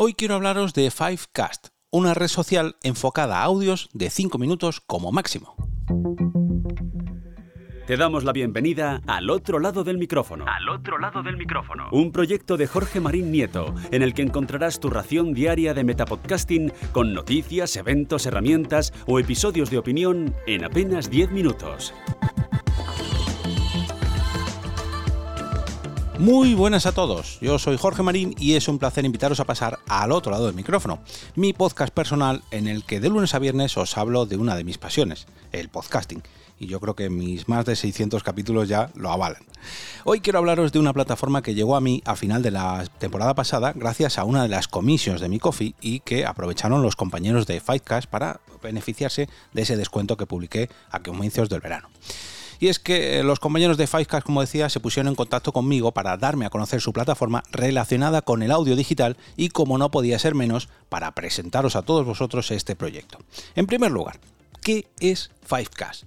Hoy quiero hablaros de Fivecast, una red social enfocada a audios de 5 minutos como máximo. Te damos la bienvenida al otro lado del micrófono. Al otro lado del micrófono. Un proyecto de Jorge Marín Nieto, en el que encontrarás tu ración diaria de metapodcasting con noticias, eventos, herramientas o episodios de opinión en apenas 10 minutos. Muy buenas a todos, yo soy Jorge Marín y es un placer invitaros a pasar al otro lado del micrófono, mi podcast personal en el que de lunes a viernes os hablo de una de mis pasiones, el podcasting, y yo creo que mis más de 600 capítulos ya lo avalan. Hoy quiero hablaros de una plataforma que llegó a mí a final de la temporada pasada gracias a una de las comisiones de mi coffee y que aprovecharon los compañeros de Fightcast para beneficiarse de ese descuento que publiqué a comienzos del verano. Y es que eh, los compañeros de Fivecast, como decía, se pusieron en contacto conmigo para darme a conocer su plataforma relacionada con el audio digital y, como no podía ser menos, para presentaros a todos vosotros este proyecto. En primer lugar, ¿qué es Fivecast?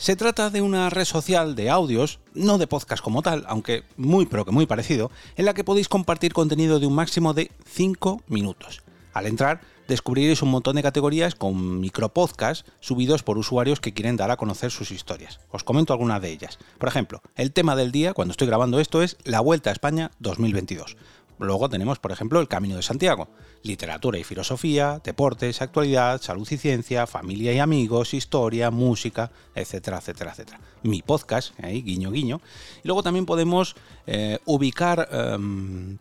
Se trata de una red social de audios, no de podcast como tal, aunque muy pero que muy parecido, en la que podéis compartir contenido de un máximo de 5 minutos. Al entrar, descubriréis un montón de categorías con micropodcasts subidos por usuarios que quieren dar a conocer sus historias. Os comento algunas de ellas. Por ejemplo, el tema del día, cuando estoy grabando esto, es la Vuelta a España 2022. Luego tenemos, por ejemplo, el Camino de Santiago, literatura y filosofía, deportes, actualidad, salud y ciencia, familia y amigos, historia, música, etcétera, etcétera, etcétera. Mi podcast, ahí, guiño, guiño. Y luego también podemos eh, ubicar... Em,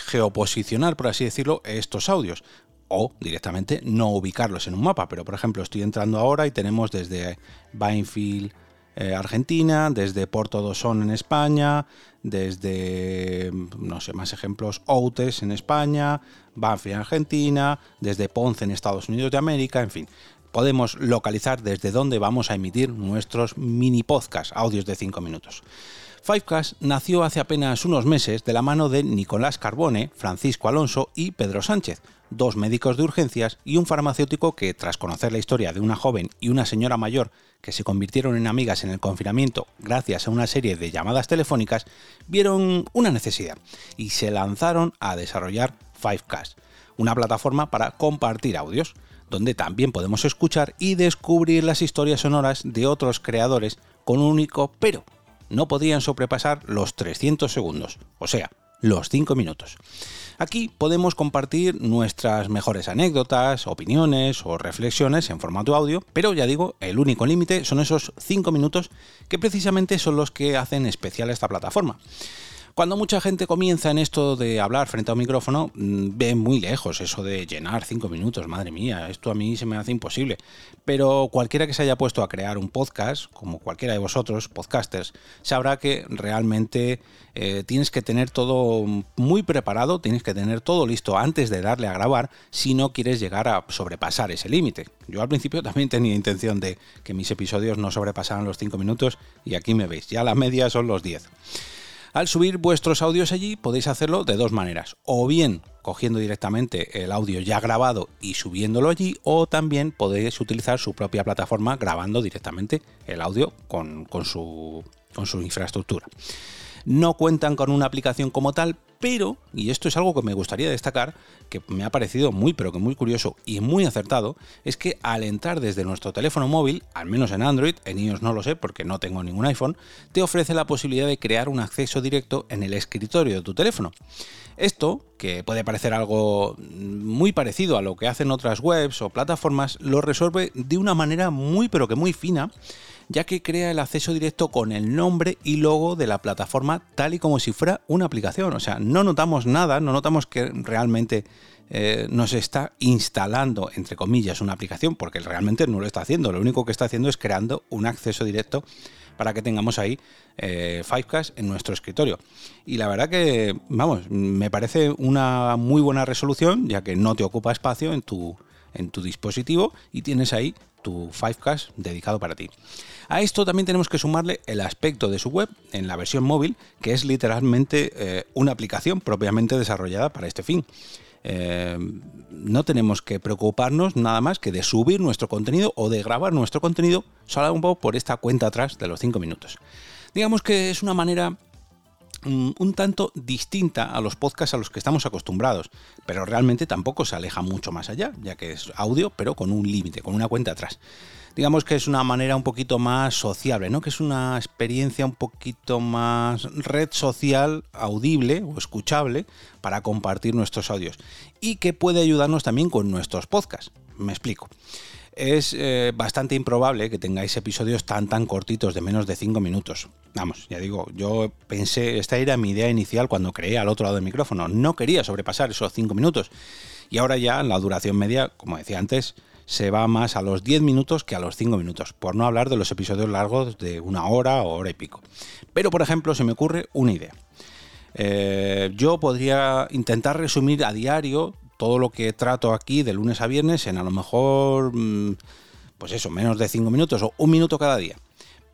geoposicionar, por así decirlo, estos audios o directamente no ubicarlos en un mapa. Pero por ejemplo, estoy entrando ahora y tenemos desde Bainfield, eh, Argentina, desde Porto Dosón en España, desde, no sé, más ejemplos, Outes en España, Banfield Argentina, desde Ponce en Estados Unidos de América, en fin. Podemos localizar desde dónde vamos a emitir nuestros mini podcasts, audios de 5 minutos. Fivecast nació hace apenas unos meses de la mano de Nicolás Carbone, Francisco Alonso y Pedro Sánchez, dos médicos de urgencias y un farmacéutico que, tras conocer la historia de una joven y una señora mayor que se convirtieron en amigas en el confinamiento gracias a una serie de llamadas telefónicas, vieron una necesidad y se lanzaron a desarrollar Fivecast, una plataforma para compartir audios, donde también podemos escuchar y descubrir las historias sonoras de otros creadores con un único pero. No podían sobrepasar los 300 segundos, o sea, los 5 minutos. Aquí podemos compartir nuestras mejores anécdotas, opiniones o reflexiones en formato audio, pero ya digo, el único límite son esos 5 minutos que precisamente son los que hacen especial esta plataforma. Cuando mucha gente comienza en esto de hablar frente a un micrófono, mm, ve muy lejos eso de llenar cinco minutos, madre mía, esto a mí se me hace imposible. Pero cualquiera que se haya puesto a crear un podcast, como cualquiera de vosotros, podcasters, sabrá que realmente eh, tienes que tener todo muy preparado, tienes que tener todo listo antes de darle a grabar si no quieres llegar a sobrepasar ese límite. Yo al principio también tenía intención de que mis episodios no sobrepasaran los cinco minutos y aquí me veis, ya la media son los 10. Al subir vuestros audios allí podéis hacerlo de dos maneras, o bien cogiendo directamente el audio ya grabado y subiéndolo allí, o también podéis utilizar su propia plataforma grabando directamente el audio con, su, infraestructura. No cuentan con una aplicación como tal, pero, y esto es algo que me gustaría destacar, que me ha parecido muy pero que muy curioso y muy acertado, es que al entrar desde nuestro teléfono móvil, al menos en Android, en iOS no lo sé porque no tengo ningún iPhone, te ofrece la posibilidad de crear un acceso directo en el escritorio de tu teléfono. Esto, que puede parecer algo muy parecido a lo que hacen otras webs o plataformas, lo resuelve de una manera muy pero que muy fina ya que crea el acceso directo con el nombre y logo de la plataforma tal y como si fuera una aplicación. O sea, no notamos nada, no notamos que realmente eh, nos está instalando, entre comillas, una aplicación, porque realmente no lo está haciendo. Lo único que está haciendo es creando un acceso directo para que tengamos ahí eh, Fivecast en nuestro escritorio. Y la verdad que, vamos, me parece una muy buena resolución, ya que no te ocupa espacio en tu, en tu dispositivo y tienes ahí Fivecast dedicado para ti. A esto también tenemos que sumarle el aspecto de su web en la versión móvil, que es literalmente eh, una aplicación propiamente desarrollada para este fin. Eh, no tenemos que preocuparnos nada más que de subir nuestro contenido o de grabar nuestro contenido solo un poco por esta cuenta atrás de los 5 minutos. Digamos que es una manera un tanto distinta a los podcasts a los que estamos acostumbrados, pero realmente tampoco se aleja mucho más allá, ya que es audio, pero con un límite, con una cuenta atrás. Digamos que es una manera un poquito más sociable, ¿no? Que es una experiencia un poquito más red social audible o escuchable para compartir nuestros audios y que puede ayudarnos también con nuestros podcasts. Me explico es eh, bastante improbable que tengáis episodios tan tan cortitos de menos de 5 minutos. Vamos, ya digo, yo pensé, esta era mi idea inicial cuando creé al otro lado del micrófono. No quería sobrepasar esos 5 minutos. Y ahora ya la duración media, como decía antes, se va más a los 10 minutos que a los 5 minutos, por no hablar de los episodios largos de una hora o hora y pico. Pero, por ejemplo, se me ocurre una idea. Eh, yo podría intentar resumir a diario todo lo que trato aquí de lunes a viernes en a lo mejor, mm, pues eso, menos de 5 minutos o un minuto cada día.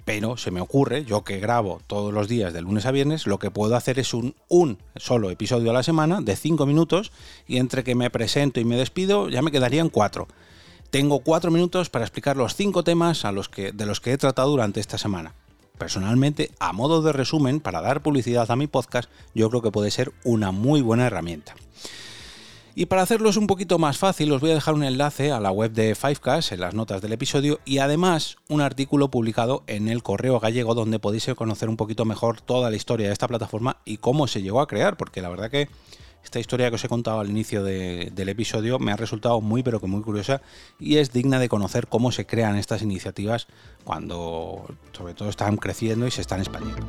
Pero se me ocurre, yo que grabo todos los días de lunes a viernes, lo que puedo hacer es un, un solo episodio a la semana de 5 minutos y entre que me presento y me despido ya me quedarían 4. Tengo 4 minutos para explicar los 5 temas a los que, de los que he tratado durante esta semana. Personalmente, a modo de resumen, para dar publicidad a mi podcast, yo creo que puede ser una muy buena herramienta. Y para hacerlo es un poquito más fácil, os voy a dejar un enlace a la web de Fivecast en las notas del episodio y además un artículo publicado en el Correo Gallego donde podéis conocer un poquito mejor toda la historia de esta plataforma y cómo se llegó a crear, porque la verdad que esta historia que os he contado al inicio del episodio me ha resultado muy pero que muy curiosa y es digna de conocer cómo se crean estas iniciativas cuando sobre todo están creciendo y se están expandiendo.